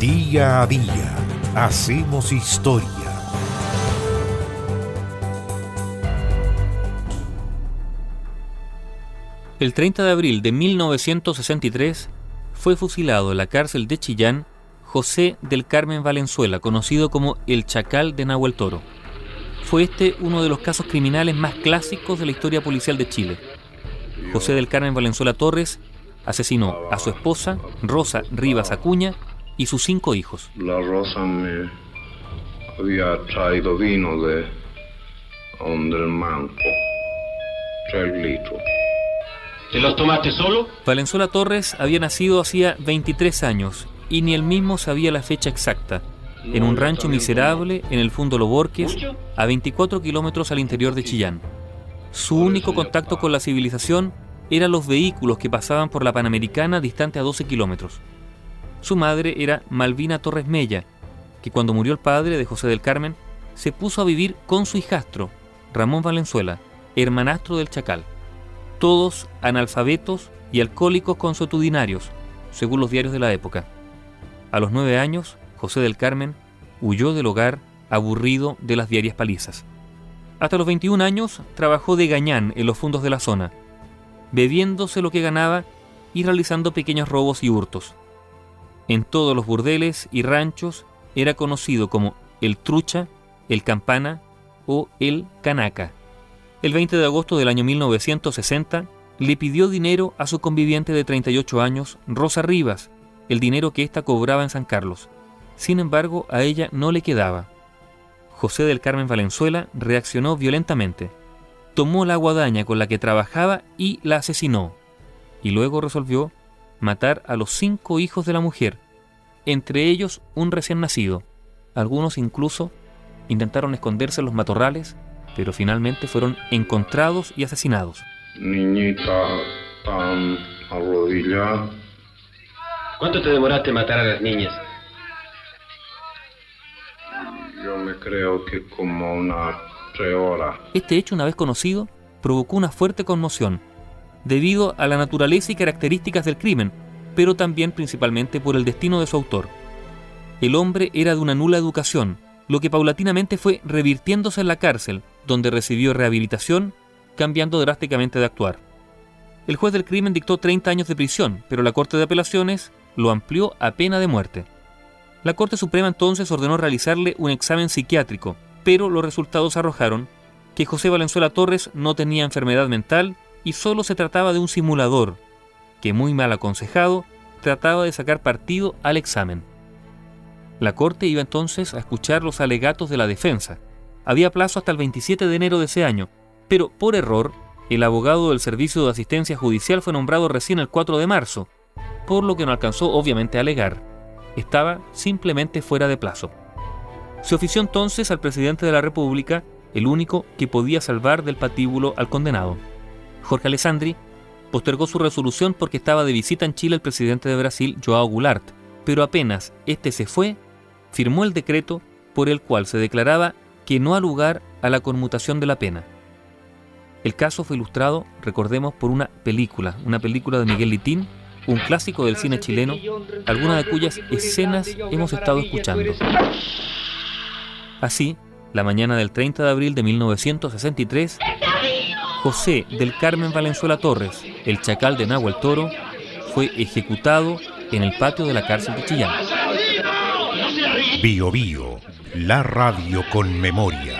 Día a día hacemos historia. El 30 de abril de 1963 fue fusilado en la cárcel de Chillán José del Carmen Valenzuela, conocido como el Chacal de Nahuel Toro. Fue este uno de los casos criminales más clásicos de la historia policial de Chile. José del Carmen Valenzuela Torres asesinó a su esposa, Rosa Rivas Acuña, y sus cinco hijos. La Rosa me había traído vino de donde el manco, tres litros. ¿Te los tomaste solo? Valenzuela Torres había nacido hacía 23 años y ni él mismo sabía la fecha exacta, en un rancho miserable en el Fundo Loborques, a 24 kilómetros al interior de Chillán. Su único contacto con la civilización eran los vehículos que pasaban por la Panamericana distante a 12 kilómetros. Su madre era Malvina Torres Mella, que cuando murió el padre de José del Carmen, se puso a vivir con su hijastro, Ramón Valenzuela, hermanastro del Chacal. Todos analfabetos y alcohólicos consuetudinarios, según los diarios de la época. A los nueve años, José del Carmen huyó del hogar aburrido de las diarias palizas. Hasta los 21 años trabajó de gañán en los fondos de la zona, bebiéndose lo que ganaba y realizando pequeños robos y hurtos. En todos los burdeles y ranchos era conocido como el trucha, el campana o el canaca. El 20 de agosto del año 1960 le pidió dinero a su conviviente de 38 años, Rosa Rivas, el dinero que ésta cobraba en San Carlos. Sin embargo, a ella no le quedaba. José del Carmen Valenzuela reaccionó violentamente. Tomó la guadaña con la que trabajaba y la asesinó. Y luego resolvió matar a los cinco hijos de la mujer, entre ellos un recién nacido. Algunos incluso intentaron esconderse en los matorrales, pero finalmente fueron encontrados y asesinados. Niñita tan arrodillada. ¿Cuánto te demoraste en matar a las niñas? Yo me creo que como una tres horas. Este hecho, una vez conocido, provocó una fuerte conmoción, debido a la naturaleza y características del crimen, pero también principalmente por el destino de su autor. El hombre era de una nula educación, lo que paulatinamente fue revirtiéndose en la cárcel, donde recibió rehabilitación, cambiando drásticamente de actuar. El juez del crimen dictó 30 años de prisión, pero la Corte de Apelaciones lo amplió a pena de muerte. La Corte Suprema entonces ordenó realizarle un examen psiquiátrico, pero los resultados arrojaron que José Valenzuela Torres no tenía enfermedad mental y solo se trataba de un simulador, que muy mal aconsejado trataba de sacar partido al examen. La Corte iba entonces a escuchar los alegatos de la defensa. Había plazo hasta el 27 de enero de ese año, pero por error, el abogado del Servicio de Asistencia Judicial fue nombrado recién el 4 de marzo, por lo que no alcanzó obviamente a alegar. Estaba simplemente fuera de plazo. Se ofició entonces al presidente de la República, el único que podía salvar del patíbulo al condenado. Jorge Alessandri postergó su resolución porque estaba de visita en Chile el presidente de Brasil, Joao Goulart, pero apenas este se fue, firmó el decreto por el cual se declaraba que no ha lugar a la conmutación de la pena. El caso fue ilustrado, recordemos, por una película, una película de Miguel Litín, un clásico del cine chileno, algunas de cuyas escenas hemos estado escuchando. Así, la mañana del 30 de abril de 1963, José del Carmen Valenzuela Torres, el chacal de Nahuel Toro, fue ejecutado en el patio de la cárcel de Chillán. Bio Bio, la radio con memoria.